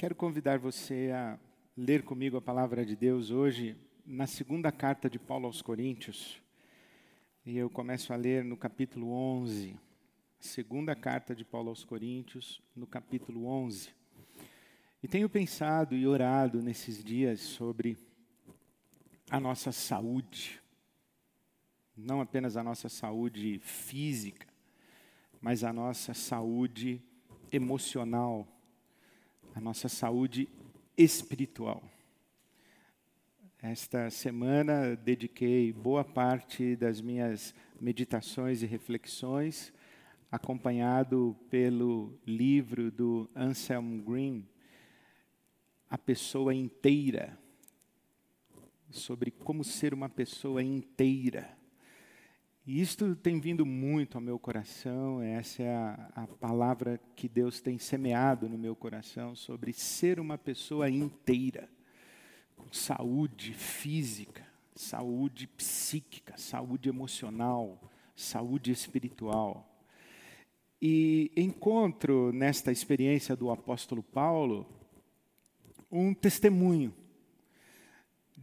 Quero convidar você a ler comigo a palavra de Deus hoje na segunda carta de Paulo aos Coríntios. E eu começo a ler no capítulo 11. Segunda carta de Paulo aos Coríntios, no capítulo 11. E tenho pensado e orado nesses dias sobre a nossa saúde. Não apenas a nossa saúde física, mas a nossa saúde emocional a nossa saúde espiritual. Esta semana dediquei boa parte das minhas meditações e reflexões, acompanhado pelo livro do Anselm Green, A Pessoa Inteira, sobre como ser uma pessoa inteira. E isto tem vindo muito ao meu coração, essa é a, a, palavra que Deus tem semeado no meu coração sobre ser uma pessoa inteira, com saúde física, saúde psíquica, saúde emocional, saúde espiritual. E encontro nesta experiência do apóstolo Paulo um testemunho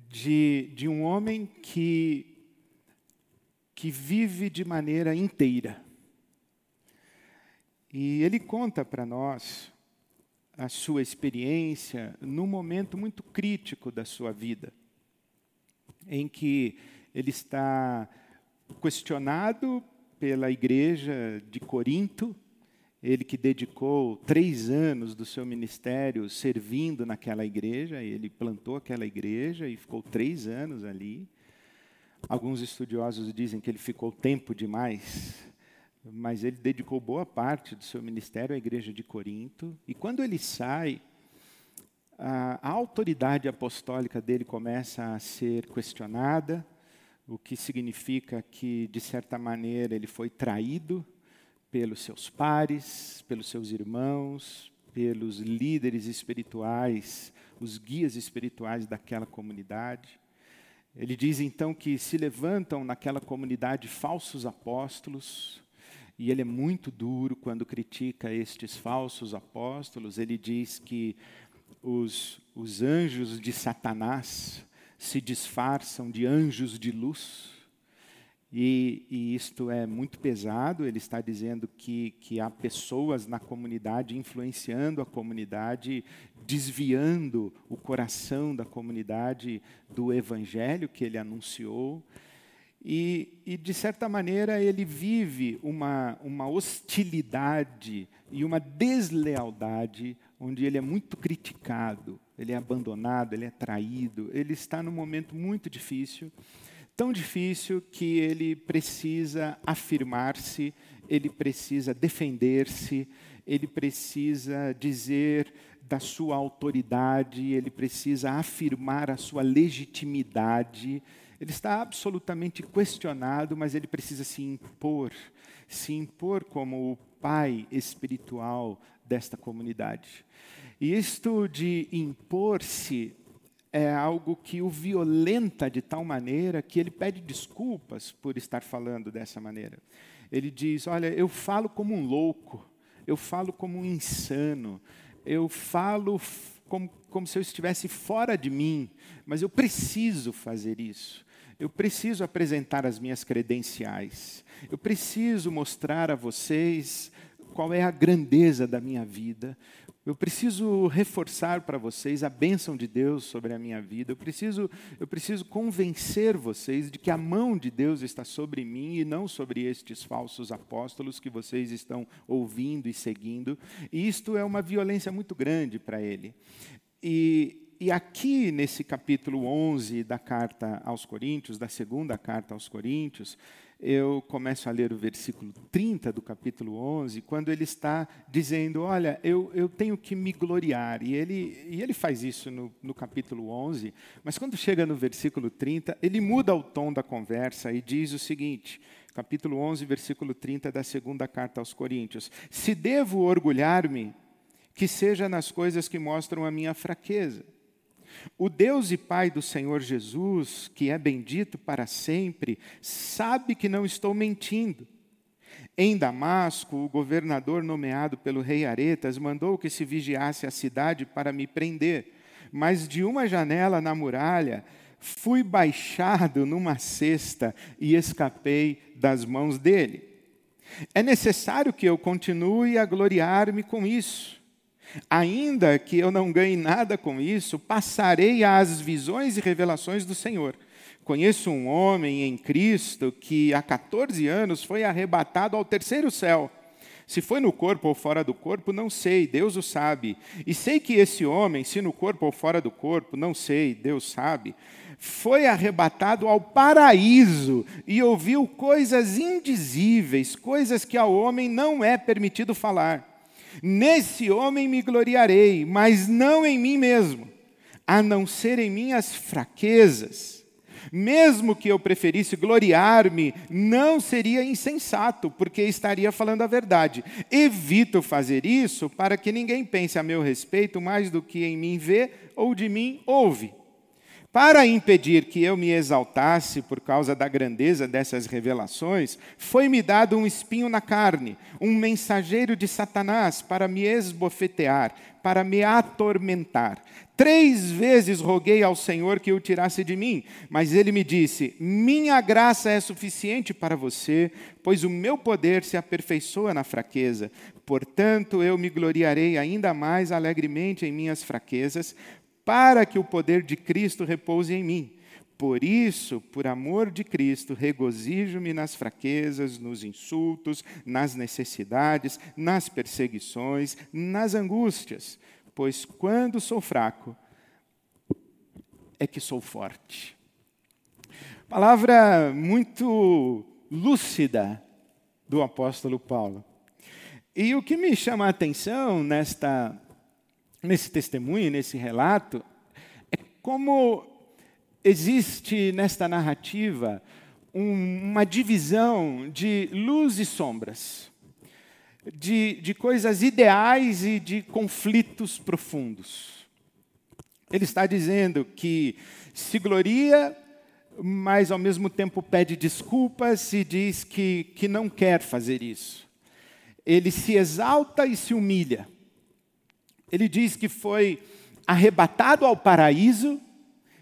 de, de um homem que que vive de maneira inteira. E ele conta para nós a sua experiência num momento muito crítico da sua vida, em que ele está questionado pela igreja de Corinto, ele que dedicou três anos do seu ministério servindo naquela igreja, ele plantou aquela igreja e ficou três anos ali. Alguns estudiosos dizem que ele ficou tempo demais, mas ele dedicou boa parte do seu ministério à igreja de Corinto. E quando ele sai, a, autoridade apostólica dele começa a ser questionada, o que significa que, de certa maneira, ele foi traído pelos seus pares, pelos seus irmãos, pelos líderes espirituais, os guias espirituais daquela comunidade. Ele diz então que se levantam naquela comunidade falsos apóstolos, e ele é muito duro quando critica estes falsos apóstolos. Ele diz que os, os anjos de Satanás se disfarçam de anjos de luz. E, e, isto é muito pesado, ele está dizendo que, que há pessoas na comunidade influenciando a comunidade, desviando o coração da comunidade do evangelho que ele anunciou. E, e, de certa maneira, ele vive uma, uma hostilidade e uma deslealdade, onde ele é muito criticado, ele é abandonado, ele é traído, ele está num momento muito difícil tão difícil que ele precisa afirmar-se, ele precisa defender-se, ele precisa dizer da sua autoridade, ele precisa afirmar a sua legitimidade. Ele está absolutamente questionado, mas ele precisa se impor, se impor como o pai espiritual desta comunidade. E isto de impor-se é algo que o violenta de tal maneira que ele pede desculpas por estar falando dessa maneira. Ele diz: Olha, eu falo como um louco, eu falo como um insano, eu falo como, como se eu estivesse fora de mim, mas eu preciso fazer isso. Eu preciso apresentar as minhas credenciais. Eu preciso mostrar a vocês qual é a grandeza da minha vida. Eu preciso reforçar para vocês a bênção de Deus sobre a minha vida. Eu preciso, eu preciso convencer vocês de que a mão de Deus está sobre mim e não sobre estes falsos apóstolos que vocês estão ouvindo e seguindo. E isto é uma violência muito grande para ele. E, e aqui nesse capítulo 11 da carta aos Coríntios, da segunda carta aos Coríntios, eu começo a ler o versículo 30 do capítulo 11, quando ele está dizendo: Olha, eu, eu tenho que me gloriar. E ele, e ele faz isso no, no capítulo 11, mas quando chega no versículo 30, ele muda o tom da conversa e diz o seguinte: capítulo 11, versículo 30 da segunda carta aos Coríntios: Se devo orgulhar-me, que seja nas coisas que mostram a minha fraqueza o Deus e Pai do Senhor Jesus, que é bendito para sempre, sabe que não estou mentindo. Em Damasco, o governador nomeado pelo rei Aretas mandou que se vigiasse a cidade para me prender, mas de uma janela na muralha fui baixado numa cesta e escapei das mãos dele. É necessário que eu continue a gloriar-me com isso. Ainda que eu não ganhe nada com isso, passarei às visões e revelações do Senhor. Conheço um homem em Cristo que há 14 anos foi arrebatado ao terceiro céu. Se foi no corpo ou fora do corpo, não sei, Deus o sabe. E sei que esse homem, se no corpo ou fora do corpo, não sei, Deus sabe, foi arrebatado ao paraíso e ouviu coisas indizíveis, coisas que ao homem não é permitido falar. Nesse homem me gloriarei, mas não em mim mesmo, a não ser em minhas fraquezas. Mesmo que eu preferisse gloriar-me, não seria insensato, porque estaria falando a verdade. Evito fazer isso para que ninguém pense a meu respeito mais do que em mim vê ou de mim ouve. Para impedir que eu me exaltasse por causa da grandeza dessas revelações, foi-me dado um espinho na carne, um mensageiro de Satanás para me esbofetear, para me atormentar. Três vezes roguei ao Senhor que o tirasse de mim, mas ele me disse: Minha graça é suficiente para você, pois o meu poder se aperfeiçoa na fraqueza. Portanto, eu me gloriarei ainda mais alegremente em minhas fraquezas, para que o poder de Cristo repouse em mim. Por isso, por amor de Cristo, regozijo-me nas fraquezas, nos insultos, nas necessidades, nas perseguições, nas angústias pois quando sou fraco, é que sou forte. Palavra muito lúcida do apóstolo Paulo. E o que me chama a atenção nesta, nesse testemunho, nesse relato, é como existe nesta narrativa um, uma divisão de luz e sombras de, de coisas ideais e de conflitos profundos. Ele está dizendo que se gloria, mas ao mesmo tempo pede desculpas e diz que, que não quer fazer isso. Ele se exalta e se humilha. Ele diz que foi arrebatado ao paraíso,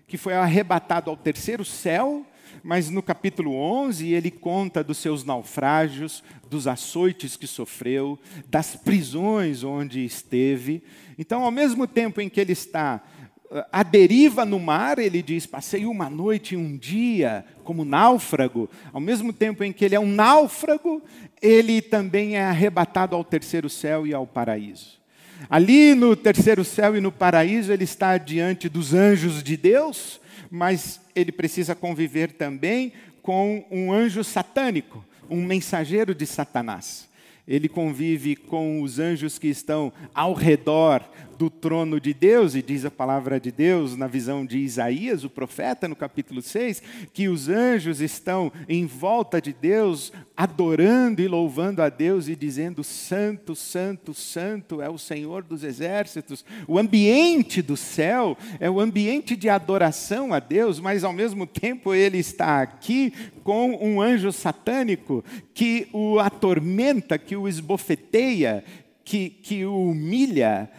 que foi arrebatado ao terceiro céu, mas no capítulo 11 ele conta dos seus naufrágios, dos açoites que sofreu, das prisões onde esteve. Então, ao mesmo tempo em que ele está eh, à deriva no mar, ele diz: Passei uma noite e um dia como náufrago. Ao mesmo tempo em que ele é um náufrago, ele também é arrebatado ao terceiro céu e ao paraíso. Ali no terceiro céu e no paraíso, ele está diante dos anjos de Deus, mas ele precisa conviver também com um anjo satânico, um mensageiro de Satanás. Ele convive com os anjos que estão ao redor do trono de Deus, e diz a palavra de Deus na visão de Isaías, o profeta, no capítulo 6, que os anjos estão em volta de Deus, adorando e louvando a Deus e dizendo: Santo, Santo, Santo é o Senhor dos exércitos. O ambiente do céu é o ambiente de adoração a Deus, mas ao mesmo tempo ele está aqui com um anjo satânico que o atormenta, que o esbofeteia, que, que o humilha.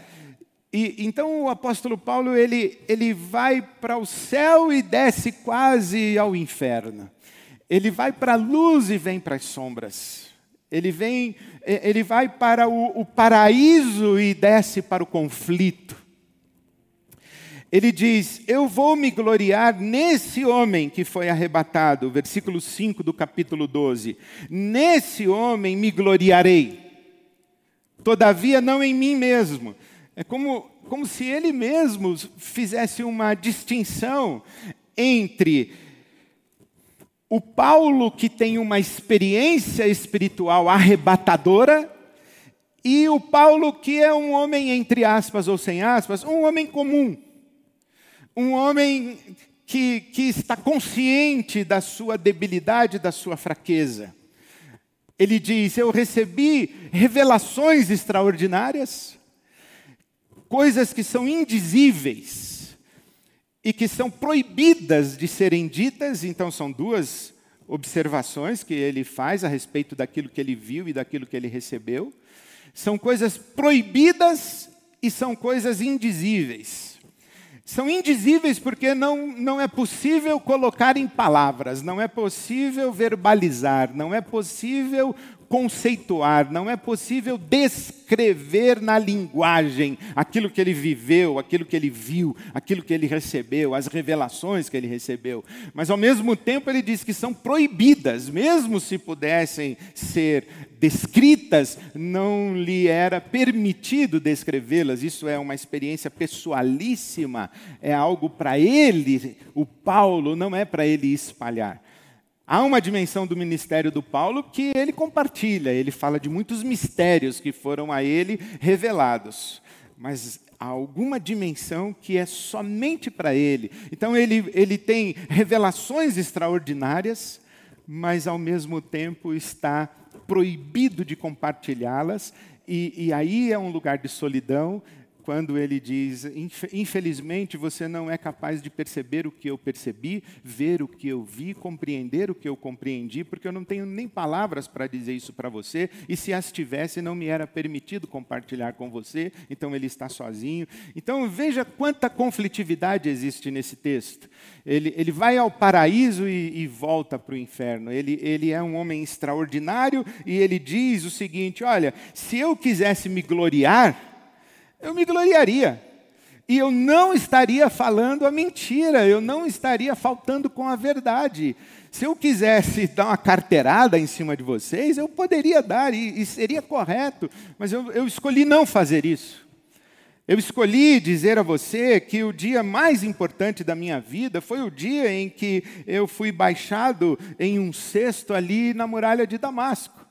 E, então o apóstolo Paulo ele, ele vai para o céu e desce quase ao inferno. Ele vai para a luz e vem para as sombras. Ele vem, ele vai para o, o paraíso e desce para o conflito. Ele diz: Eu vou me gloriar nesse homem que foi arrebatado, versículo 5 do capítulo 12. Nesse homem me gloriarei, todavia não em mim mesmo é como, como se ele mesmo fizesse uma distinção entre o Paulo que tem uma experiência espiritual arrebatadora e o Paulo que é um homem, entre aspas ou sem aspas, um homem comum. Um homem que, que está consciente da sua debilidade, da sua fraqueza. Ele diz: Eu recebi revelações extraordinárias, coisas que são indizíveis e que são proibidas de serem ditas, então são duas observações que ele faz a respeito daquilo que ele viu e daquilo que ele recebeu. São coisas proibidas e são coisas indizíveis. São indizíveis porque não, não é possível colocar em palavras, não é possível verbalizar, não é possível conceituar, não é possível descrever na linguagem aquilo que ele viveu, aquilo que ele viu, aquilo que ele recebeu, as revelações que ele recebeu. Mas ao mesmo tempo ele diz que são proibidas, mesmo se pudessem ser descritas, não lhe era permitido descrevê-las. Isso é uma experiência pessoalíssima, é algo para ele, o Paulo, não é para ele espalhar. Há uma dimensão do ministério do Paulo que ele compartilha, ele fala de muitos mistérios que foram a ele revelados. Mas há alguma dimensão que é somente para ele. Então ele, ele tem revelações extraordinárias, mas ao mesmo tempo está proibido de compartilhá-las, e, e aí é um lugar de solidão, quando ele diz: Infelizmente você não é capaz de perceber o que eu percebi, ver o que eu vi, compreender o que eu compreendi, porque eu não tenho nem palavras para dizer isso para você, e se as tivesse, não me era permitido compartilhar com você, então ele está sozinho. Então veja quanta conflitividade existe nesse texto. Ele, ele vai ao paraíso e, e volta para o inferno. Ele, ele é um homem extraordinário e ele diz o seguinte: Olha, se eu quisesse me gloriar, eu me gloriaria. E eu não estaria falando a mentira, eu não estaria faltando com a verdade. Se eu quisesse dar uma carteirada em cima de vocês, eu poderia dar e, e seria correto, mas eu, eu escolhi não fazer isso. Eu escolhi dizer a você que o dia mais importante da minha vida foi o dia em que eu fui baixado em um cesto ali na muralha de Damasco.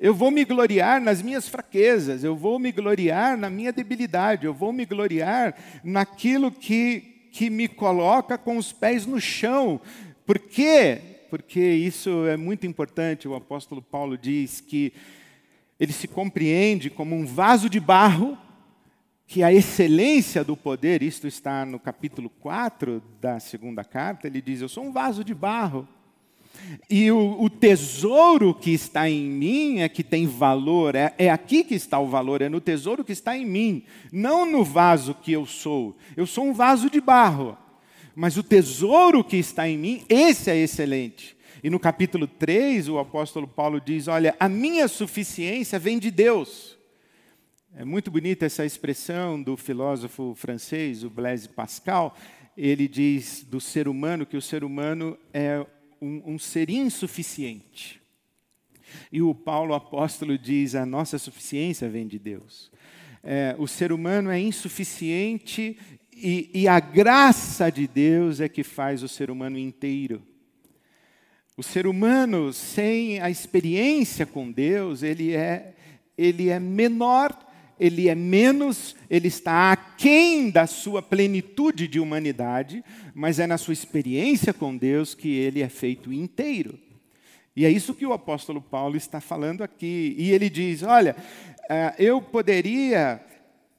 Eu vou me gloriar nas minhas fraquezas, eu vou me gloriar na minha debilidade, eu vou me gloriar naquilo que, que me coloca com os pés no chão. Por quê? Porque isso é muito importante. O apóstolo Paulo diz que ele se compreende como um vaso de barro, que a excelência do poder, isto está no capítulo 4 da segunda carta, ele diz: Eu sou um vaso de barro e o, o, tesouro que está em mim é que tem valor, é, é aqui que está o valor, é no tesouro que está em mim, não no vaso que eu sou. Eu sou um vaso de barro, mas o tesouro que está em mim, esse é excelente. E no capítulo 3, o apóstolo Paulo diz: Olha, a minha suficiência vem de Deus. É muito bonita essa expressão do filósofo francês, o Blaise Pascal. Ele diz do ser humano que o ser humano é um, um ser insuficiente. E o Paulo apóstolo diz: a nossa suficiência vem de Deus. É, o ser humano é insuficiente e, e, a graça de Deus é que faz o ser humano inteiro. O ser humano sem a experiência com Deus, ele é, ele é menor ele é menos, ele está aquém da sua plenitude de humanidade, mas é na sua experiência com Deus que ele é feito inteiro. E é isso que o apóstolo Paulo está falando aqui. E ele diz: Olha, eh, eu poderia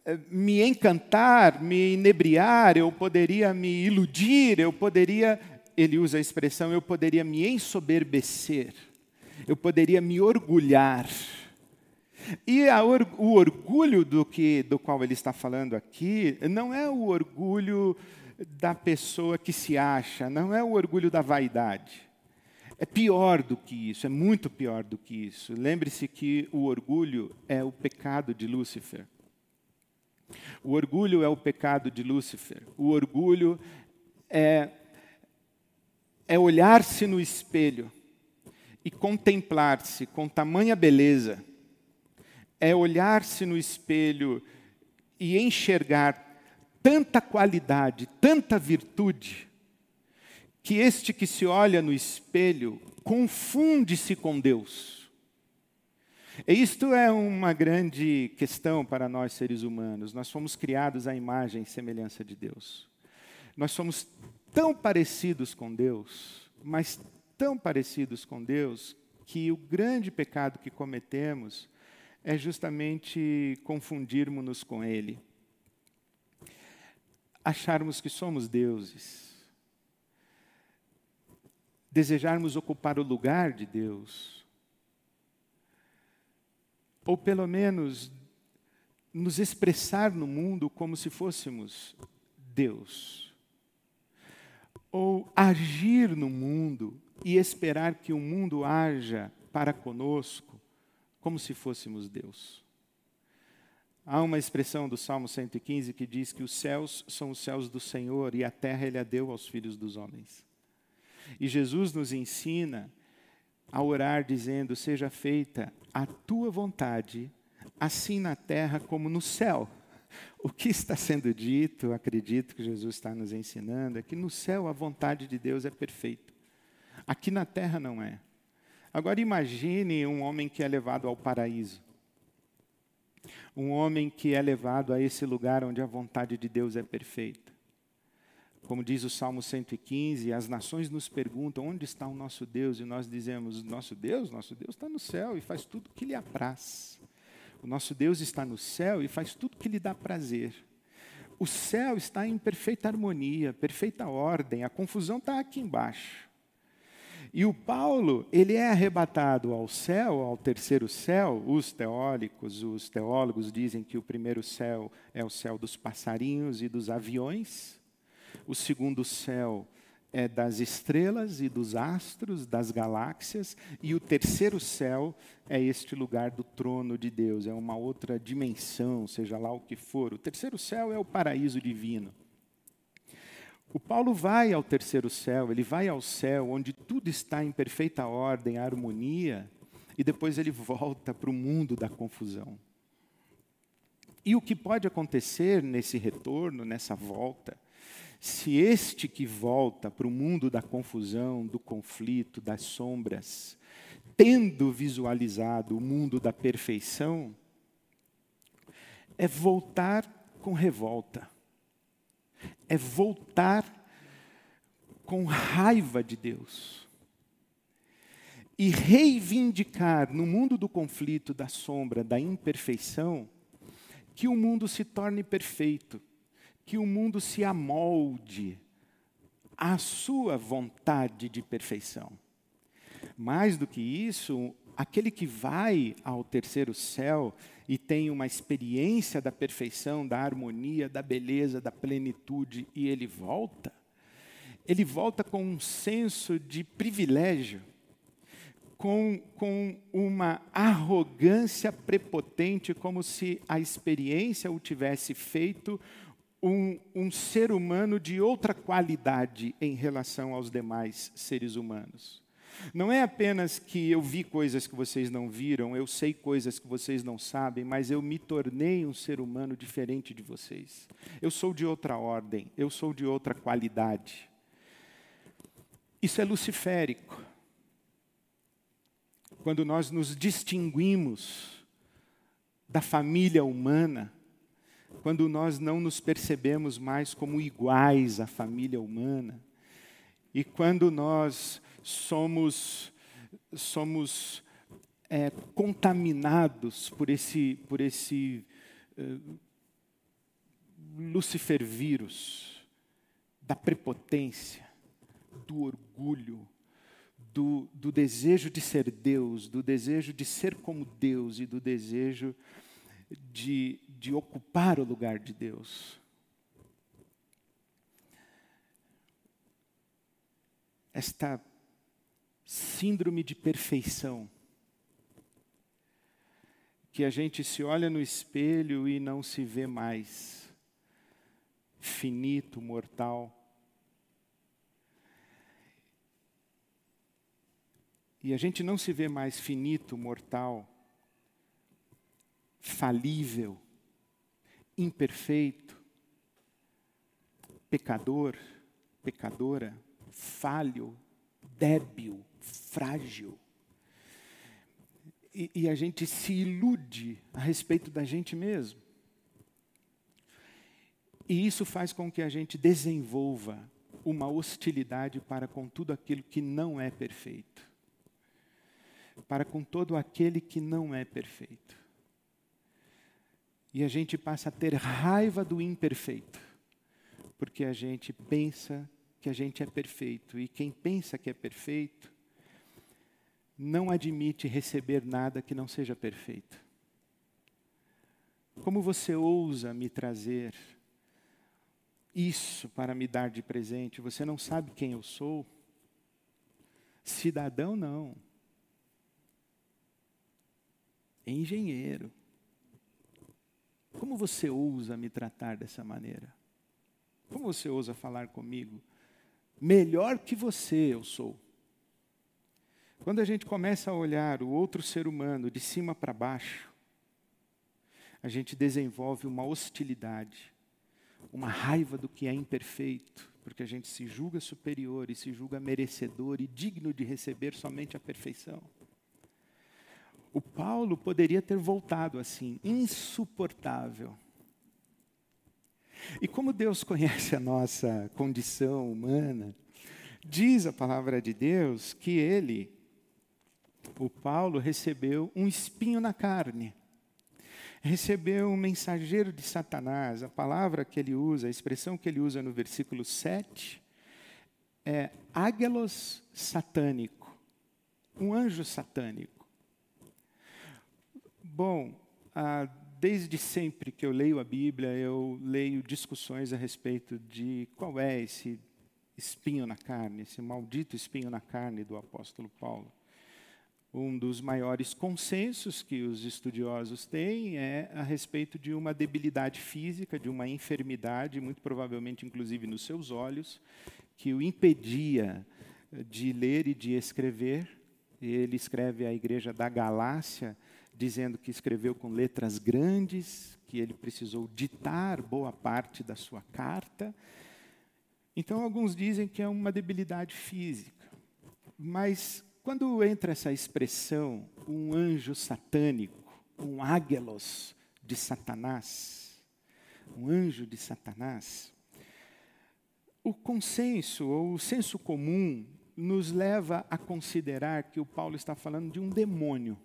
eh, me encantar, me inebriar, eu poderia me iludir, eu poderia, ele usa a expressão, eu poderia me ensoberbecer, eu poderia me orgulhar e or, o orgulho do, que, do qual ele está falando aqui não é o orgulho da pessoa que se acha, não é o orgulho da vaidade. É pior do que isso, é muito pior do que isso. Lembre-se que o orgulho é o pecado de Lúcifer. O orgulho é o pecado de Lúcifer. O orgulho é, é olhar-se no espelho e contemplar-se com tamanha beleza é olhar-se no espelho e enxergar tanta qualidade, tanta virtude, que este que se olha no espelho confunde-se com Deus. E isto é uma grande questão para nós seres humanos. Nós fomos criados à imagem e semelhança de Deus. Nós somos tão parecidos com Deus, mas tão parecidos com Deus, que o grande pecado que cometemos é justamente confundirmos-nos com Ele. Acharmos que somos deuses. desejarmos ocupar o lugar de Deus, ou pelo menos nos expressar no mundo como se fôssemos Deus, ou agir no mundo e esperar que o mundo haja para conosco como se fôssemos Deus. Há uma expressão do Salmo 115 que diz que os céus são os céus do Senhor e a terra ele a deu aos filhos dos homens. E Jesus nos ensina a orar dizendo: Seja feita a tua vontade, assim na terra como no céu. O que está sendo dito, acredito que Jesus está nos ensinando, é que no céu a vontade de Deus é perfeita. Aqui na terra não é. Agora imagine um homem que é levado ao paraíso. Um homem que é levado a esse lugar onde a vontade de Deus é perfeita. Como diz o Salmo 115, as nações nos perguntam onde está o nosso Deus, e nós dizemos: Nosso Deus, nosso Deus está no céu e faz tudo que lhe apraz. O nosso Deus está no céu e faz tudo o que lhe dá prazer. O céu está em perfeita harmonia, perfeita ordem, a confusão está aqui embaixo. E o Paulo, ele é arrebatado ao céu, ao terceiro céu. Os teóricos, os teólogos dizem que o primeiro céu é o céu dos passarinhos e dos aviões o segundo céu é das estrelas e dos astros, das galáxias, e o terceiro céu é este lugar do trono de Deus, é uma outra dimensão, seja lá o que for. O terceiro céu é o paraíso divino. O Paulo vai ao terceiro céu, ele vai ao céu onde tudo está em perfeita ordem, harmonia, e depois ele volta para o mundo da confusão. E o que pode acontecer nesse retorno, nessa volta, se este que volta para o mundo da confusão, do conflito, das sombras, tendo visualizado o mundo da perfeição, é voltar com revolta, é voltar com raiva de Deus e reivindicar no mundo do conflito, da sombra, da imperfeição, que o mundo se torne perfeito que o mundo se amolde à sua vontade de perfeição. Mais do que isso, aquele que vai ao terceiro céu e tem uma experiência da perfeição, da harmonia, da beleza, da plenitude, e ele volta, ele volta com um senso de privilégio, com, com uma arrogância prepotente, como se a experiência o tivesse feito um, um ser humano de outra qualidade em relação aos demais seres humanos. Não é apenas que eu vi coisas que vocês não viram, eu sei coisas que vocês não sabem, mas eu me tornei um ser humano diferente de vocês. Eu sou de outra ordem, eu sou de outra qualidade. Isso é luciférico. Quando nós nos distinguimos da família humana, quando nós não nos percebemos mais como iguais à família humana, e quando nós somos, somos é, contaminados por esse, por esse uh, Lucifer vírus da prepotência, do orgulho, do, do desejo de ser Deus, do desejo de ser como Deus e do desejo de, de ocupar o lugar de Deus. Esta síndrome de perfeição, que a gente se olha no espelho e não se vê mais, finito, mortal. E a gente não se vê mais finito, mortal, falível, imperfeito, pecador, pecadora, falho, débil, frágil. E, e, a gente se ilude a respeito da gente mesmo. E isso faz com que a gente desenvolva uma hostilidade para com tudo aquilo que não é perfeito. Para com todo aquele que não é perfeito. E a gente passa a ter raiva do imperfeito, porque a gente pensa que a gente é perfeito. E quem pensa que é perfeito, não admite receber nada que não seja perfeito. Como você ousa me trazer isso para me dar de presente? Você não sabe quem eu sou? Cidadão, não. Engenheiro. Como você ousa me tratar dessa maneira? Como você ousa falar comigo? Melhor que você eu sou. Quando a gente começa a olhar o outro ser humano de cima para baixo, a gente desenvolve uma hostilidade, uma raiva do que é imperfeito, porque a gente se julga superior e se julga merecedor e digno de receber somente a perfeição. O Paulo poderia ter voltado assim, insuportável. E como Deus conhece a nossa condição humana, diz a palavra de Deus que ele, o Paulo, recebeu um espinho na carne recebeu um mensageiro de Satanás. A palavra que ele usa, a expressão que ele usa no versículo 7 é águelos satânico, um anjo satânico. Bom, ah, desde sempre que eu leio a Bíblia, eu leio discussões a respeito de qual é esse espinho na carne, esse maldito espinho na carne do apóstolo Paulo um dos maiores consensos que os estudiosos têm é a respeito de uma debilidade física, de uma enfermidade, muito provavelmente inclusive nos seus olhos, que o impedia de ler e de escrever. Ele escreve à igreja da Galácia, dizendo que escreveu com letras grandes, que ele precisou ditar boa parte da sua carta. Então, alguns dizem que é uma debilidade física. Mas quando entra essa expressão, um anjo satânico, um águelos de Satanás, um anjo de Satanás, o consenso ou o senso comum nos leva a considerar que o Paulo está falando de um demônio,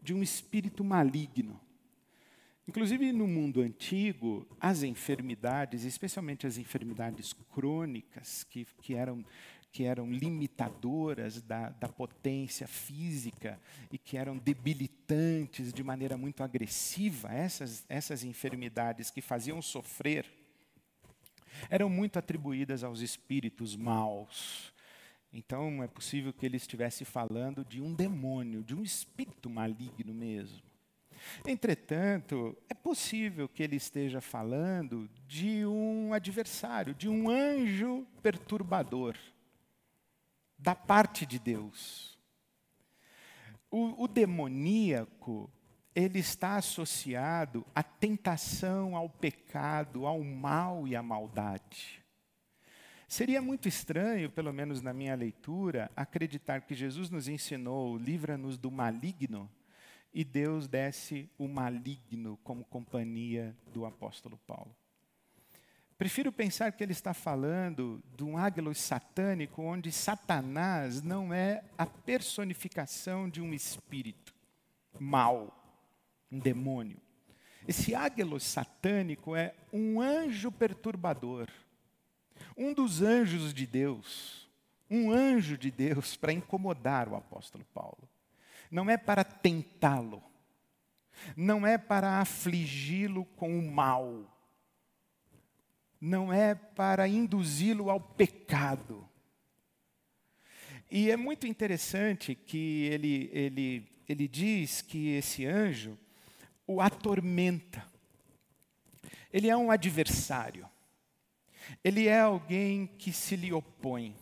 de um espírito maligno. Inclusive no mundo antigo, as enfermidades, especialmente as enfermidades crônicas, que, que eram que eram limitadoras da, da potência física e que eram debilitantes de maneira muito agressiva, essas, essas enfermidades que faziam sofrer, eram muito atribuídas aos espíritos maus. Então é possível que ele estivesse falando de um demônio, de um espírito maligno mesmo. Entretanto, é possível que ele esteja falando de um adversário, de um anjo perturbador da parte de Deus. O, o demoníaco, ele está associado à tentação, ao pecado, ao mal e à maldade. Seria muito estranho, pelo menos na minha leitura, acreditar que Jesus nos ensinou, livra-nos do maligno, e Deus desse o maligno como companhia do apóstolo Paulo. Prefiro pensar que ele está falando de um águilo satânico, onde Satanás não é a personificação de um espírito mal, um demônio. Esse águilo satânico é um anjo perturbador, um dos anjos de Deus, um anjo de Deus para incomodar o apóstolo Paulo. Não é para tentá-lo, não é para afligi-lo com o mal não é para induzi-lo ao pecado. E é muito interessante que ele, ele, ele diz que esse anjo o atormenta. Ele é um adversário. Ele é alguém que se lhe opõe.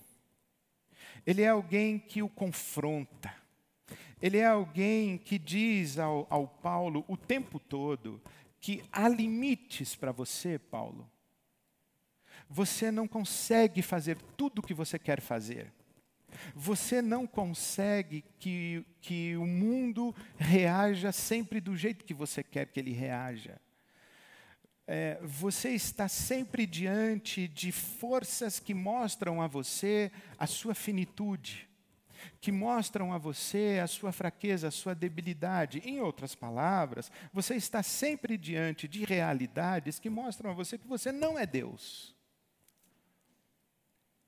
Ele é alguém que o confronta. Ele é alguém que diz ao, ao Paulo o tempo todo que há limites para você, Paulo você não consegue fazer tudo o que você quer fazer. Você não consegue que, que o mundo reaja sempre do jeito que você quer que ele reaja. É, você está sempre diante de forças que mostram a você a sua finitude, que mostram a você a sua fraqueza, a sua debilidade. Em outras palavras, você está sempre diante de realidades que mostram a você que você não é Deus.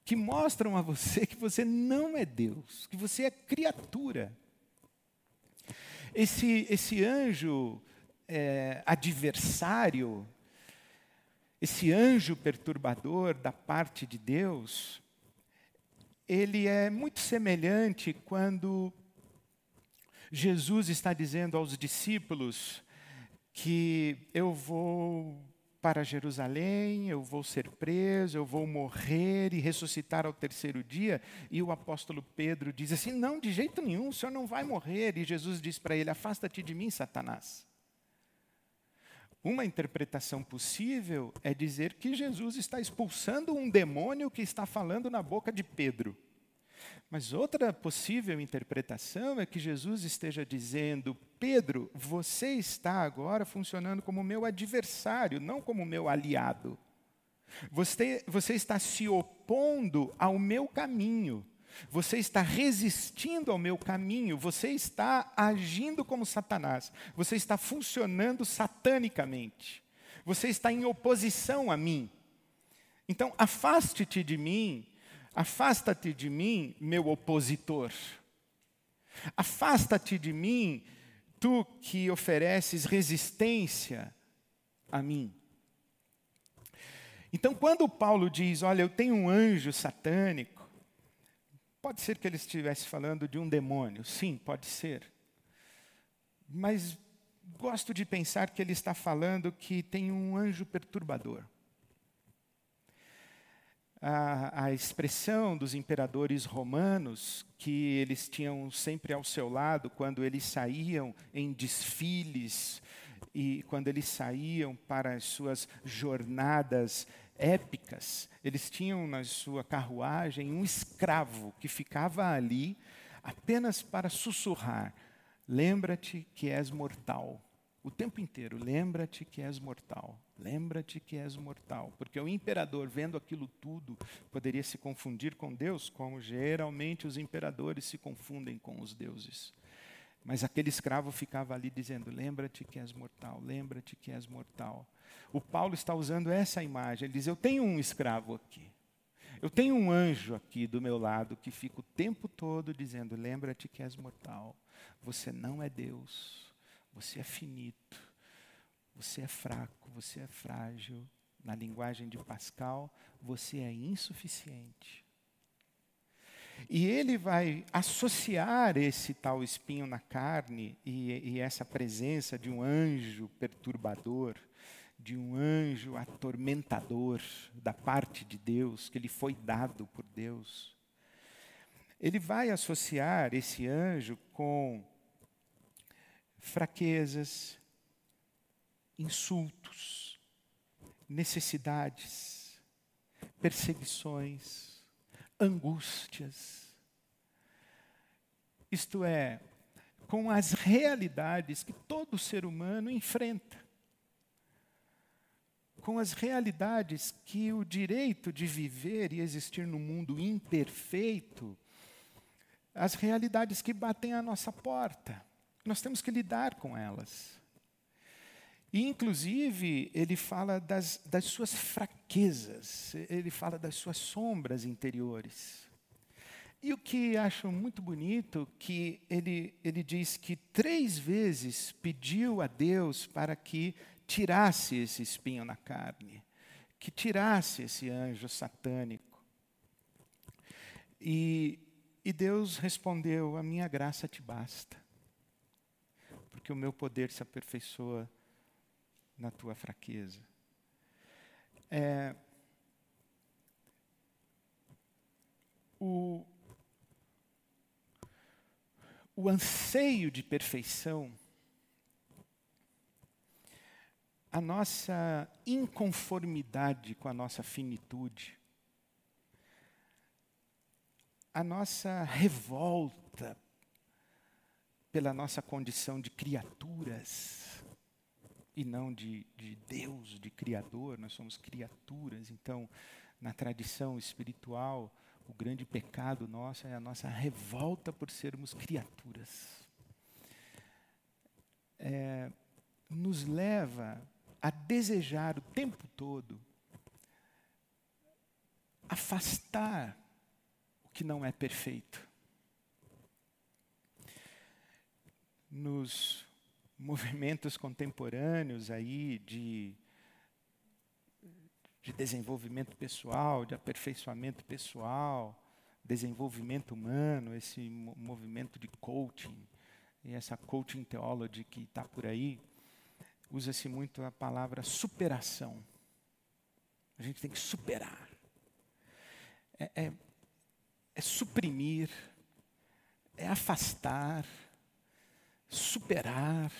Que mostram a você que você não é Deus, que você é criatura. Esse, esse anjo é, adversário, esse anjo perturbador da parte de Deus, ele é muito semelhante quando Jesus está dizendo aos discípulos que eu vou para Jerusalém, eu vou ser preso, eu vou morrer e ressuscitar ao terceiro dia. E o apóstolo Pedro diz assim: Não, de jeito nenhum, o senhor não vai morrer. E Jesus diz para ele: Afasta-te de mim, Satanás. Uma interpretação possível é dizer que Jesus está expulsando um demônio que está falando na boca de Pedro. Mas outra possível interpretação é que Jesus esteja dizendo: Pedro, você está agora funcionando como meu adversário, não como meu aliado. Você, você está se opondo ao meu caminho. Você está resistindo ao meu caminho, você está agindo como Satanás, você está funcionando satanicamente, você está em oposição a mim. Então, afaste-te de mim, Afasta-te de mim, meu opositor. Afasta-te de mim, tu que ofereces resistência a mim. Então, quando Paulo diz, olha, eu tenho um anjo satânico, pode ser que ele estivesse falando de um demônio, sim, pode ser. Mas gosto de pensar que ele está falando que tem um anjo perturbador a, a expressão dos imperadores romanos, que eles tinham sempre ao seu lado quando eles saíam em desfiles e quando eles saíam para as suas jornadas épicas, eles tinham na sua carruagem um escravo que ficava ali apenas para sussurrar: Lembra-te que és mortal. O tempo inteiro, lembra-te que és mortal. Lembra-te que és mortal, porque o imperador, vendo aquilo tudo, poderia se confundir com Deus, como geralmente os imperadores se confundem com os deuses. Mas aquele escravo ficava ali dizendo: Lembra-te que és mortal, lembra-te que és mortal. O Paulo está usando essa imagem. Ele diz: Eu tenho um escravo aqui. Eu tenho um anjo aqui do meu lado que fica o tempo todo dizendo: Lembra-te que és mortal. Você não é Deus. Você é finito. Você é fraco, você é frágil. Na linguagem de Pascal, você é insuficiente. E ele vai associar esse tal espinho na carne e, e, essa presença de um anjo perturbador, de um anjo atormentador da parte de Deus, que lhe foi dado por Deus. Ele vai associar esse anjo com fraquezas, insultos, necessidades, perseguições, angústias. Isto é, com as realidades que todo ser humano enfrenta. Com as realidades que o direito de viver e existir no mundo imperfeito, as realidades que batem à nossa porta. Nós temos que lidar com elas. E, inclusive, ele fala das, das suas fraquezas, ele fala das suas sombras interiores. E o que acho muito bonito, que ele, ele diz que três vezes pediu a Deus para que tirasse esse espinho na carne, que tirasse esse anjo satânico. E, e Deus respondeu: A minha graça te basta, porque o meu poder se aperfeiçoa na tua fraqueza. É, o, o anseio de perfeição, a nossa inconformidade com a nossa finitude, a nossa revolta pela nossa condição de criaturas, e não de, de Deus, de Criador, nós somos criaturas. Então, na tradição espiritual, o grande pecado nosso é a nossa revolta por sermos criaturas. É, nos leva a desejar o tempo todo afastar o que não é perfeito. Nos movimentos contemporâneos aí de, de desenvolvimento pessoal, de aperfeiçoamento pessoal, desenvolvimento humano, esse movimento de coaching, e essa coaching theology que está por aí, usa-se muito a palavra superação. A gente tem que superar. É, é, é suprimir, é afastar, superar,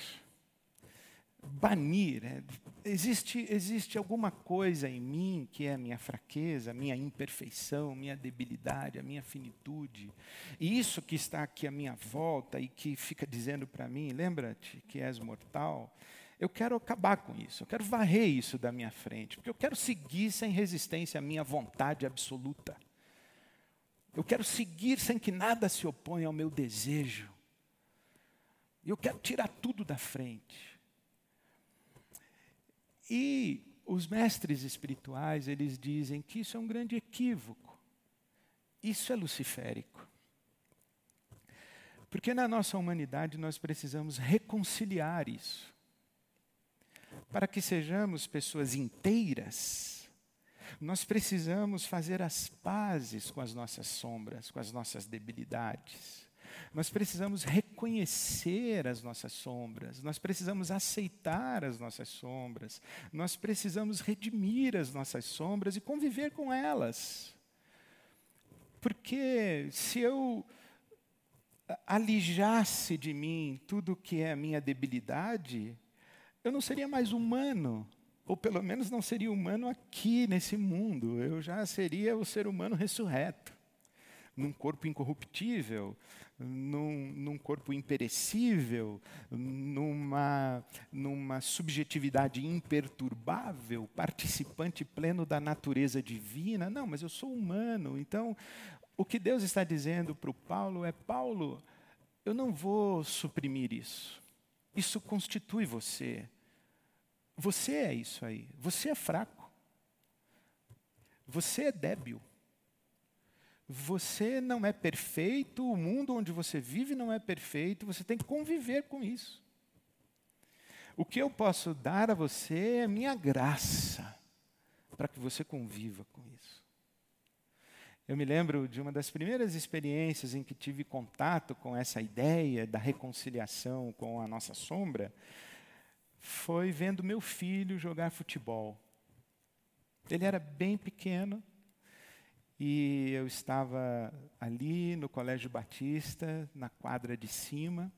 banir. É, existe, existe alguma coisa em mim que é a minha fraqueza, a minha imperfeição, minha debilidade, a minha finitude. E isso que está aqui à minha volta e que fica dizendo para mim: lembra-te que és mortal. Eu quero acabar com isso, eu quero varrer isso da minha frente, porque eu quero seguir sem resistência à minha vontade absoluta. Eu quero seguir sem que nada se oponha ao meu desejo. Eu quero tirar tudo da frente. E os mestres espirituais, eles dizem que isso é um grande equívoco. Isso é luciférico. Porque na nossa humanidade nós precisamos reconciliar isso. Para que sejamos pessoas inteiras, nós precisamos fazer as pazes com as nossas sombras, com as nossas debilidades. Nós precisamos reconhecer as nossas sombras, nós precisamos aceitar as nossas sombras, nós precisamos redimir as nossas sombras e conviver com elas. Porque se eu alijasse de mim tudo que é a minha debilidade, eu não seria mais humano, ou pelo menos não seria humano aqui nesse mundo, eu já seria o ser humano ressurreto, num corpo incorruptível, num, num corpo imperecível, numa, numa subjetividade imperturbável, participante pleno da natureza divina. Não, mas eu sou humano. Então, o que Deus está dizendo para o Paulo é: Paulo, eu não vou suprimir isso. Isso constitui você. Você é isso aí. Você é fraco. Você é débil. Você não é perfeito, o mundo onde você vive não é perfeito, você tem que conviver com isso. O que eu posso dar a você é minha graça, para que você conviva com isso. Eu me lembro de uma das primeiras experiências em que tive contato com essa ideia da reconciliação com a nossa sombra, foi vendo meu filho jogar futebol. Ele era bem pequeno, e eu estava ali no Colégio Batista, na quadra de cima,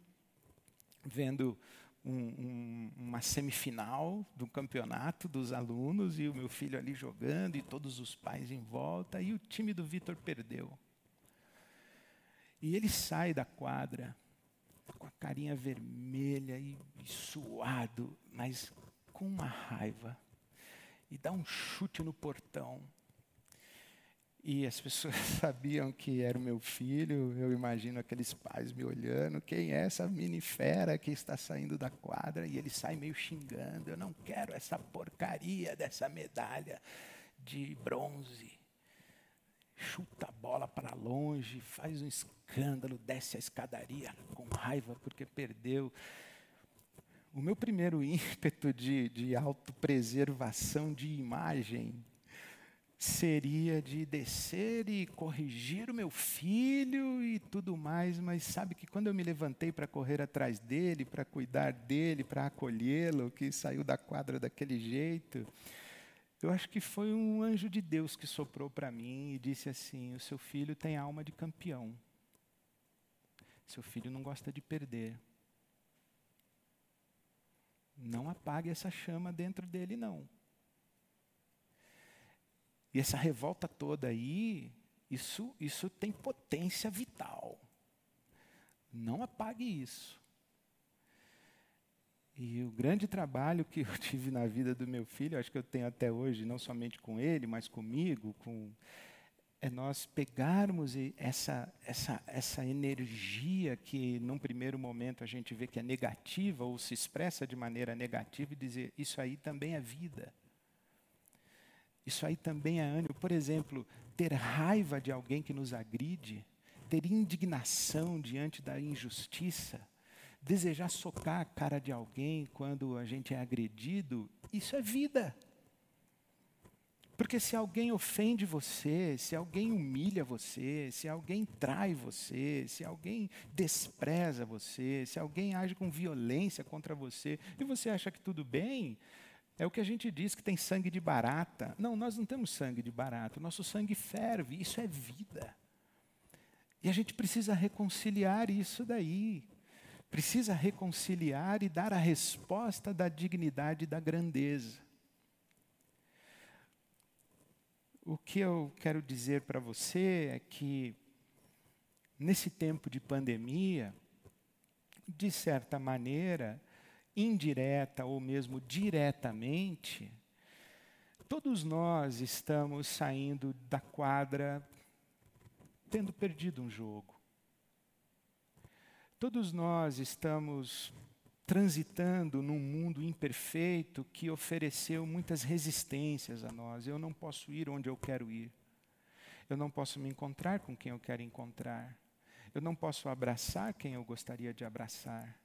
vendo um, um, uma semifinal do campeonato dos alunos e o meu filho ali jogando e todos os pais em volta e o time do Vitor perdeu. E ele sai da quadra com a carinha vermelha e, e suado, mas com uma raiva e dá um chute no portão e as pessoas sabiam que era o meu filho, eu imagino aqueles pais me olhando, quem é essa mini fera que está saindo da quadra? E ele sai meio xingando, eu não quero essa porcaria dessa medalha de bronze. Chuta a bola para longe, faz um escândalo, desce a escadaria com raiva porque perdeu. O meu primeiro ímpeto de, de autopreservação de imagem seria de descer e corrigir o meu filho e tudo mais, mas sabe que quando eu me levantei para correr atrás dele, para cuidar dele, para acolhê-lo, que saiu da quadra daquele jeito, eu acho que foi um anjo de Deus que soprou para mim e disse assim: O seu filho tem alma de campeão. Seu filho não gosta de perder. Não apague essa chama dentro dele, não. E essa revolta toda aí, isso, isso tem potência vital. Não apague isso. E o grande trabalho que eu tive na vida do meu filho, acho que eu tenho até hoje, não somente com ele, mas comigo, com, é nós pegarmos essa, essa, essa energia que, num primeiro momento, a gente vê que é negativa ou se expressa de maneira negativa e dizer: isso aí também é vida. Isso aí também é ânimo. Por exemplo, ter raiva de alguém que nos agride, ter indignação diante da injustiça, desejar socar a cara de alguém quando a gente é agredido, isso é vida. Porque se alguém ofende você, se alguém humilha você, se alguém trai você, se alguém despreza você, se alguém age com violência contra você, e você acha que tudo bem, é o que a gente diz que tem sangue de barata. Não, nós não temos sangue de barata, nosso sangue ferve, isso é vida. E a gente precisa reconciliar isso daí. Precisa reconciliar e dar a resposta da dignidade e da grandeza. O que eu quero dizer para você é que, nesse tempo de pandemia, de certa maneira, indireta ou mesmo diretamente, todos nós estamos saindo da quadra tendo perdido um jogo. Todos nós estamos transitando num mundo imperfeito que ofereceu muitas resistências a nós. Eu não posso ir onde eu quero ir. Eu não posso me encontrar com quem eu quero encontrar. Eu não posso abraçar quem eu gostaria de abraçar.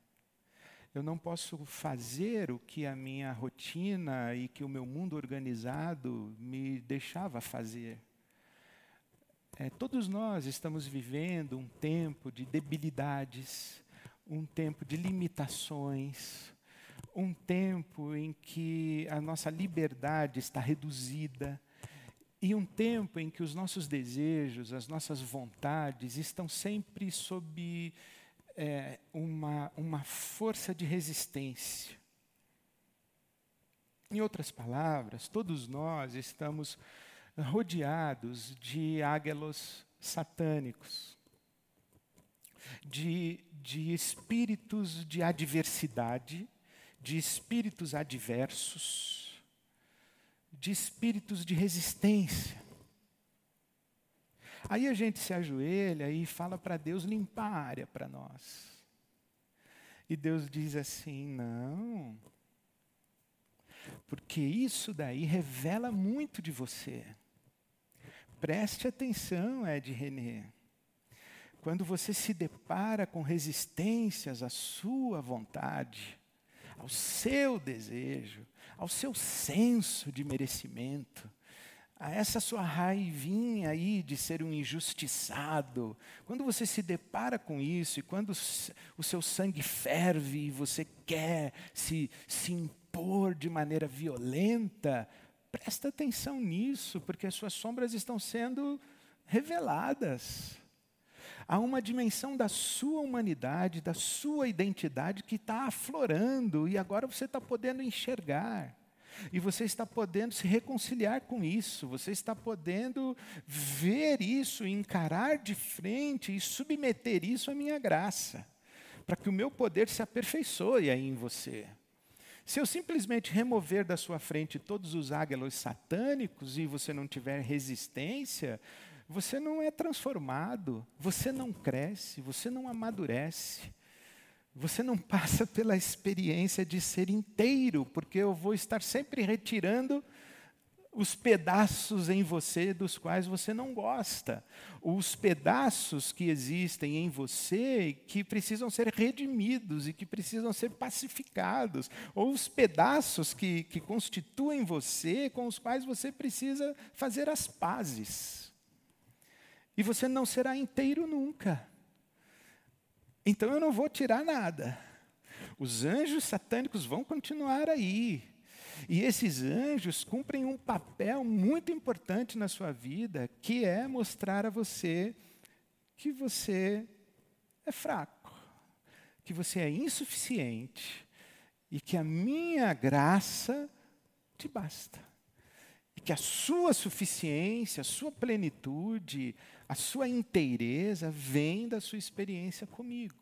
Eu não posso fazer o que a minha rotina e que o meu mundo organizado me deixava fazer. É, todos nós estamos vivendo um tempo de debilidades, um tempo de limitações, um tempo em que a nossa liberdade está reduzida, e um tempo em que os nossos desejos, as nossas vontades estão sempre sob é, uma, uma força de resistência. Em outras palavras, todos nós estamos rodeados de águelos satânicos de, de espíritos de adversidade, de espíritos adversos, de espíritos de resistência. Aí a gente se ajoelha e fala para Deus limpar a área para nós. E Deus diz assim: não, porque isso daí revela muito de você. Preste atenção, Ed René. Quando você se depara com resistências à sua vontade, ao seu desejo, ao seu senso de merecimento, a essa sua raivinha aí de ser um injustiçado, quando você se depara com isso e quando o seu sangue ferve e você quer se, se impor de maneira violenta, presta atenção nisso, porque as suas sombras estão sendo reveladas. Há uma dimensão da sua humanidade, da sua identidade que está aflorando e agora você está podendo enxergar. E você está podendo se reconciliar com isso, você está podendo ver isso, encarar de frente e submeter isso à minha graça, para que o meu poder se aperfeiçoe aí em você. Se eu simplesmente remover da sua frente todos os águias satânicos e você não tiver resistência, você não é transformado, você não cresce, você não amadurece. Você não passa pela experiência de ser inteiro, porque eu vou estar sempre retirando os pedaços em você dos quais você não gosta, os pedaços que existem em você que precisam ser redimidos e que precisam ser pacificados, ou os pedaços que, que constituem você com os quais você precisa fazer as pazes. E você não será inteiro nunca. Então eu não vou tirar nada. Os anjos satânicos vão continuar aí. E esses anjos cumprem um papel muito importante na sua vida, que é mostrar a você que você é fraco, que você é insuficiente e que a minha graça te basta. E que a sua suficiência, a sua plenitude, a sua inteireza vem da sua experiência comigo.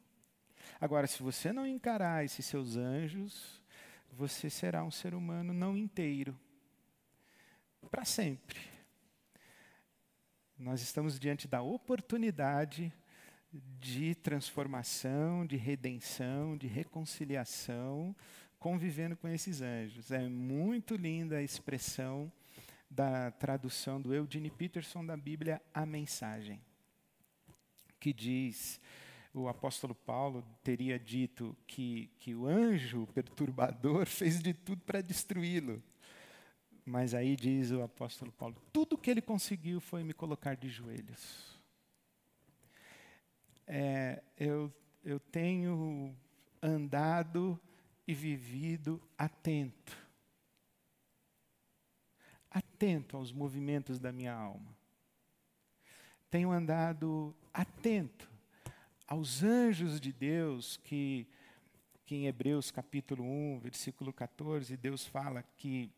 Agora, se você não encarar esses seus anjos, você será um ser humano não inteiro. Para sempre. Nós estamos diante da oportunidade de transformação, de redenção, de reconciliação, convivendo com esses anjos. É muito linda a expressão da tradução do Eugene Peterson da Bíblia, a mensagem, que diz o apóstolo Paulo teria dito que, que o anjo perturbador fez de tudo para destruí-lo. Mas aí diz o apóstolo Paulo: tudo que ele conseguiu foi me colocar de joelhos. É, eu, eu tenho andado e vivido atento. Atento aos movimentos da minha alma. Tenho andado atento aos anjos de Deus que, que em Hebreus capítulo 1, versículo 14, Deus fala que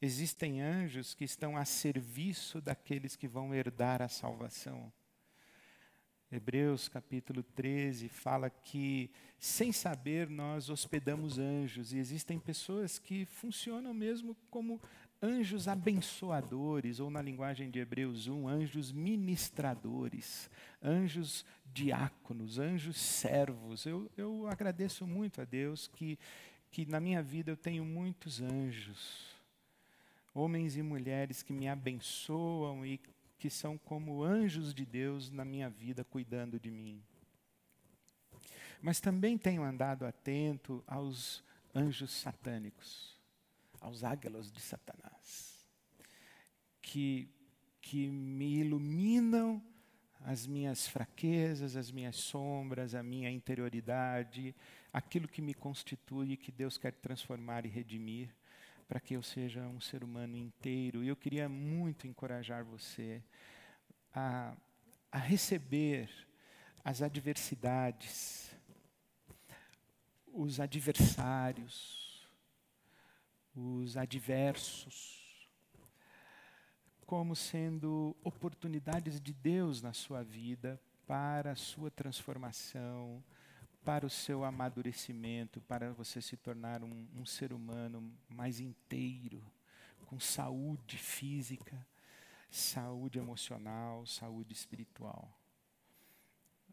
existem anjos que estão a serviço daqueles que vão herdar a salvação. Hebreus capítulo 13 fala que, sem saber, nós hospedamos anjos, e existem pessoas que funcionam mesmo como anjos abençoadores, ou na linguagem de Hebreus 1, anjos ministradores, anjos diáconos, anjos servos. Eu, eu agradeço muito a Deus que, que na minha vida eu tenho muitos anjos, homens e mulheres que me abençoam e que são como anjos de Deus na minha vida, cuidando de mim. Mas também tenho andado atento aos anjos satânicos aos águilas de Satanás, que, que me iluminam as minhas fraquezas, as minhas sombras, a minha interioridade, aquilo que me constitui e que Deus quer transformar e redimir, para que eu seja um ser humano inteiro. E eu queria muito encorajar você a, a receber as adversidades, os adversários, os adversos, como sendo oportunidades de Deus na sua vida para a sua transformação, para o seu amadurecimento, para você se tornar um, um ser humano mais inteiro, com saúde física, saúde emocional, saúde espiritual.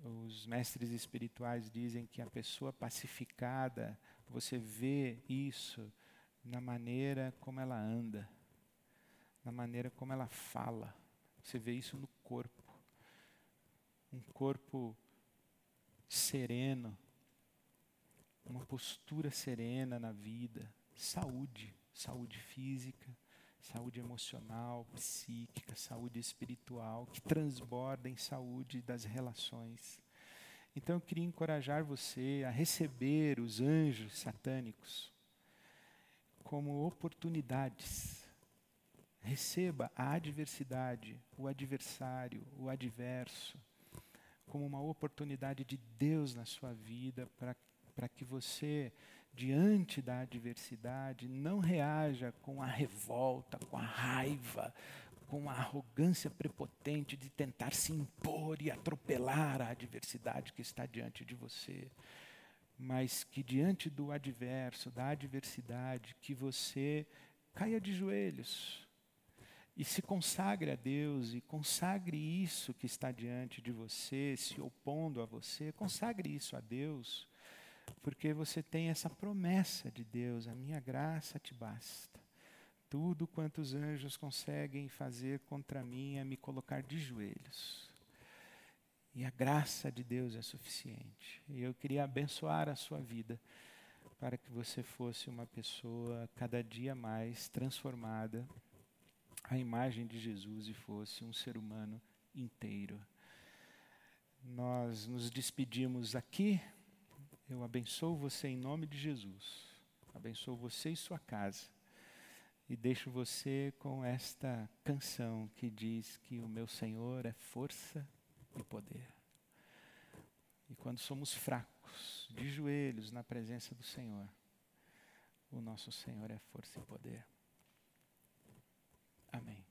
Os mestres espirituais dizem que a pessoa pacificada, você vê isso na maneira como ela anda, na maneira como ela fala. Você vê isso no corpo. Um corpo sereno, uma postura serena na vida, saúde, saúde física, saúde emocional, psíquica, saúde espiritual, que transborda em saúde das relações. Então eu queria encorajar você a receber os anjos satânicos como oportunidades. Receba a adversidade, o adversário, o adverso, como uma oportunidade de Deus na sua vida para que você, diante da adversidade, não reaja com a revolta, com a raiva, com a arrogância prepotente de tentar se impor e atropelar a adversidade que está diante de você mas que diante do adverso, da adversidade, que você caia de joelhos e se consagre a Deus e consagre isso que está diante de você, se opondo a você, consagre isso a Deus, porque você tem essa promessa de Deus: a minha graça te basta. Tudo quanto os anjos conseguem fazer contra mim é me colocar de joelhos. E a graça de Deus é suficiente. E eu queria abençoar a sua vida para que você fosse uma pessoa cada dia mais transformada à imagem de Jesus e fosse um ser humano inteiro. Nós nos despedimos aqui. Eu abençoo você em nome de Jesus. Abençoo você e sua casa. E deixo você com esta canção que diz que o meu Senhor é força e poder. E quando somos fracos, de joelhos na presença do Senhor, o nosso Senhor é força e poder. Amém.